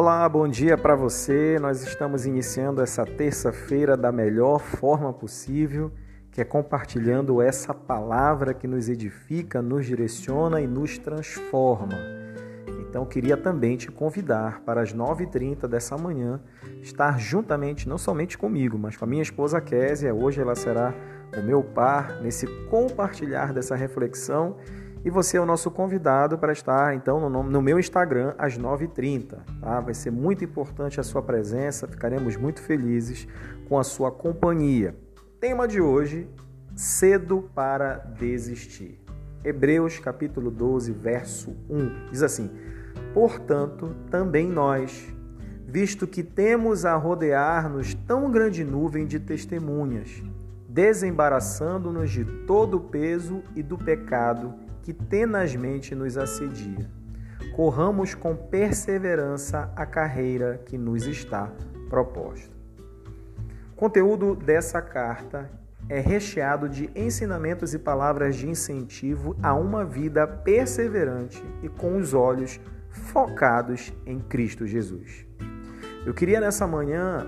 Olá, bom dia para você. Nós estamos iniciando essa terça-feira da melhor forma possível, que é compartilhando essa palavra que nos edifica, nos direciona e nos transforma. Então, queria também te convidar para as 9h30 dessa manhã estar juntamente, não somente comigo, mas com a minha esposa Késia. Hoje ela será o meu par nesse compartilhar dessa reflexão e você é o nosso convidado para estar então no, no meu Instagram às 9h30. Tá? Vai ser muito importante a sua presença, ficaremos muito felizes com a sua companhia. Tema de hoje: cedo para desistir. Hebreus capítulo 12, verso 1 diz assim: Portanto, também nós, visto que temos a rodear-nos tão grande nuvem de testemunhas, desembaraçando-nos de todo o peso e do pecado que tenazmente nos assedia. Corramos com perseverança a carreira que nos está proposta. O conteúdo dessa carta é recheado de ensinamentos e palavras de incentivo a uma vida perseverante e com os olhos focados em Cristo Jesus. Eu queria nessa manhã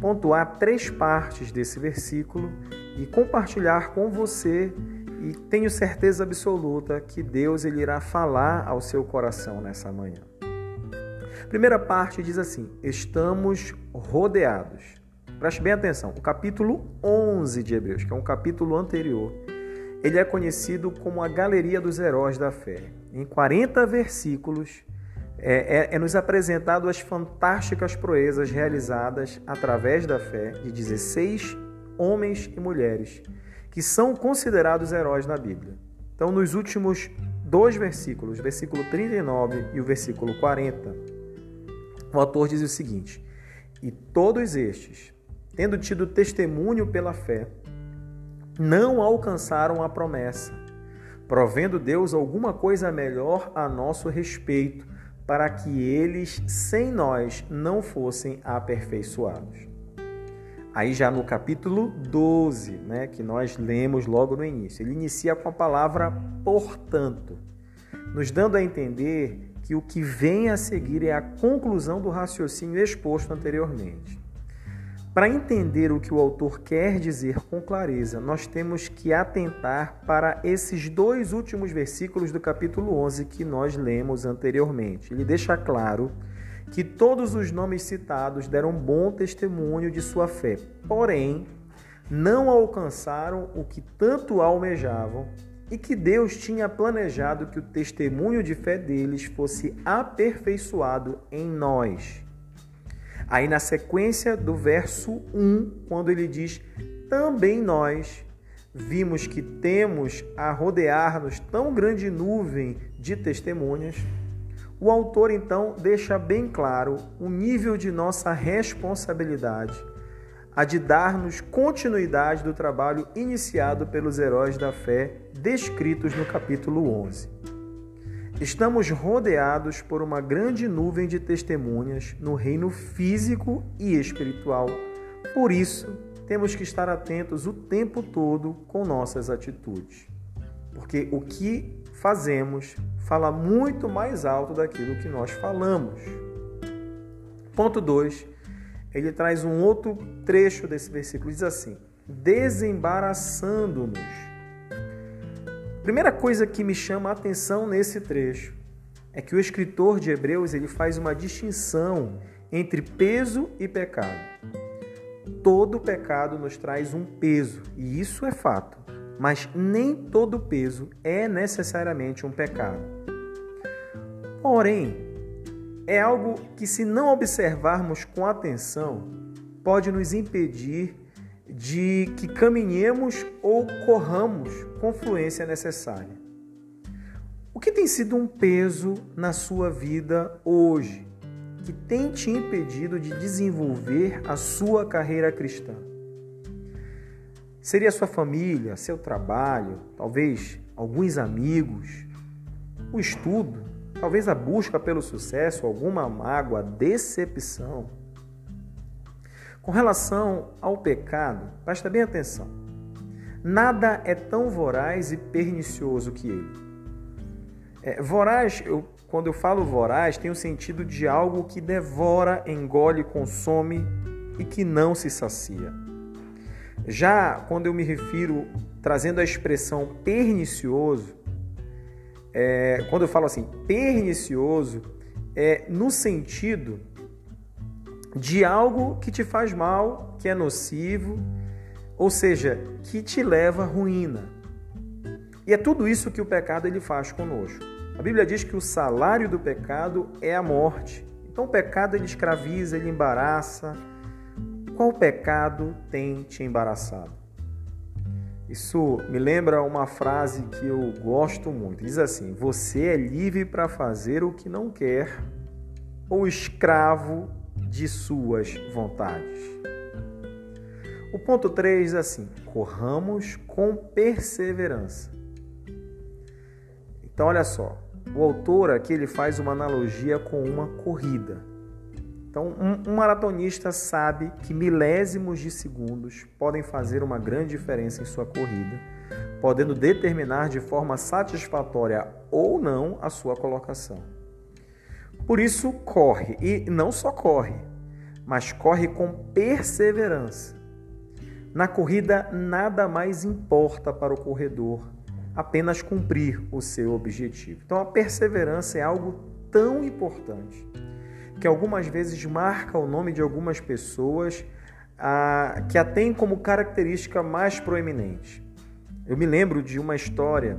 pontuar três partes desse versículo e compartilhar com você e tenho certeza absoluta que Deus ele irá falar ao seu coração nessa manhã. Primeira parte diz assim: estamos rodeados. Preste bem atenção. O capítulo 11 de Hebreus, que é um capítulo anterior, ele é conhecido como a Galeria dos Heróis da Fé. Em 40 versículos, é, é, é, nos apresentado as fantásticas proezas realizadas através da fé de 16 homens e mulheres que são considerados heróis na Bíblia. Então, nos últimos dois versículos, versículo 39 e o versículo 40, o autor diz o seguinte: E todos estes, tendo tido testemunho pela fé, não alcançaram a promessa, provendo Deus alguma coisa melhor a nosso respeito, para que eles, sem nós, não fossem aperfeiçoados. Aí já no capítulo 12, né, que nós lemos logo no início, ele inicia com a palavra portanto, nos dando a entender que o que vem a seguir é a conclusão do raciocínio exposto anteriormente. Para entender o que o autor quer dizer com clareza, nós temos que atentar para esses dois últimos versículos do capítulo 11 que nós lemos anteriormente. Ele deixa claro que todos os nomes citados deram bom testemunho de sua fé, porém não alcançaram o que tanto almejavam e que Deus tinha planejado que o testemunho de fé deles fosse aperfeiçoado em nós. Aí na sequência do verso 1, quando ele diz: Também nós vimos que temos a rodear-nos tão grande nuvem de testemunhas o autor então deixa bem claro o nível de nossa responsabilidade, a de dar-nos continuidade do trabalho iniciado pelos heróis da fé descritos no capítulo 11. Estamos rodeados por uma grande nuvem de testemunhas no reino físico e espiritual. Por isso, temos que estar atentos o tempo todo com nossas atitudes. Porque o que fazemos fala muito mais alto daquilo que nós falamos. Ponto 2. Ele traz um outro trecho desse versículo, diz assim: desembaraçando-nos. Primeira coisa que me chama a atenção nesse trecho é que o escritor de Hebreus ele faz uma distinção entre peso e pecado. Todo pecado nos traz um peso, e isso é fato mas nem todo peso é necessariamente um pecado. Porém, é algo que, se não observarmos com atenção, pode nos impedir de que caminhemos ou corramos com fluência necessária. O que tem sido um peso na sua vida hoje, que tem te impedido de desenvolver a sua carreira cristã? Seria sua família, seu trabalho, talvez alguns amigos, o estudo, talvez a busca pelo sucesso, alguma mágoa, decepção. Com relação ao pecado, presta bem atenção. Nada é tão voraz e pernicioso que ele. É, voraz, eu, quando eu falo voraz, tem o sentido de algo que devora, engole, consome e que não se sacia. Já quando eu me refiro, trazendo a expressão pernicioso, é, quando eu falo assim, pernicioso, é no sentido de algo que te faz mal, que é nocivo, ou seja, que te leva à ruína. E é tudo isso que o pecado ele faz conosco. A Bíblia diz que o salário do pecado é a morte. Então o pecado ele escraviza, ele embaraça. Qual pecado tem te embaraçado? Isso me lembra uma frase que eu gosto muito. Diz assim: Você é livre para fazer o que não quer, ou escravo de suas vontades. O ponto 3 diz assim: Corramos com perseverança. Então, olha só, o autor aqui ele faz uma analogia com uma corrida. Então, um, um, maratonista sabe que milésimos de segundos podem fazer uma grande diferença em sua corrida, podendo determinar de forma satisfatória ou não a sua colocação. Por isso, corre, e não só corre, mas corre com perseverança. Na corrida, nada mais importa para o corredor apenas cumprir o seu objetivo. Então a perseverança é algo tão importante que algumas vezes marca o nome de algumas pessoas ah, que a têm como característica mais proeminente. Eu me lembro de uma história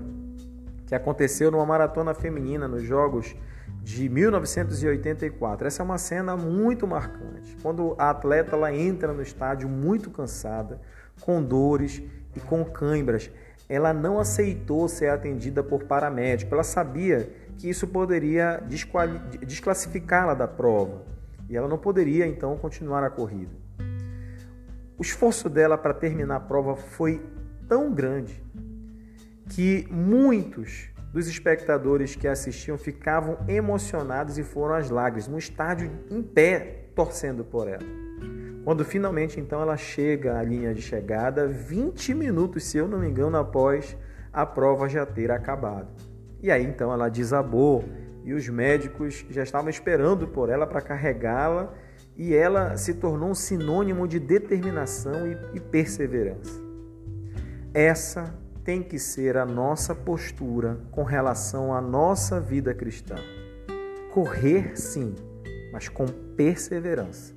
que aconteceu numa maratona feminina nos Jogos de 1984. Essa é uma cena muito marcante. Quando a atleta ela entra no estádio muito cansada, com dores e com cãibras, ela não aceitou ser atendida por paramédico. Ela sabia que isso poderia desclassificá-la da prova e ela não poderia então continuar a corrida. O esforço dela para terminar a prova foi tão grande que muitos dos espectadores que assistiam ficavam emocionados e foram às lágrimas, no estádio em pé torcendo por ela. Quando finalmente então ela chega à linha de chegada, 20 minutos, se eu não me engano, após a prova já ter acabado. E aí então ela desabou e os médicos já estavam esperando por ela para carregá-la e ela se tornou um sinônimo de determinação e, perseverança. Essa tem que ser a nossa postura com relação à nossa vida cristã. Correr sim, mas com perseverança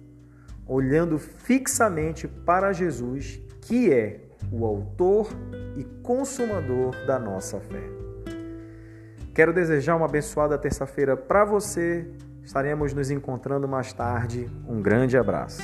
olhando fixamente para Jesus, que é o autor e consumador da nossa fé. Quero desejar uma abençoada terça-feira para você. Estaremos nos encontrando mais tarde. Um grande abraço.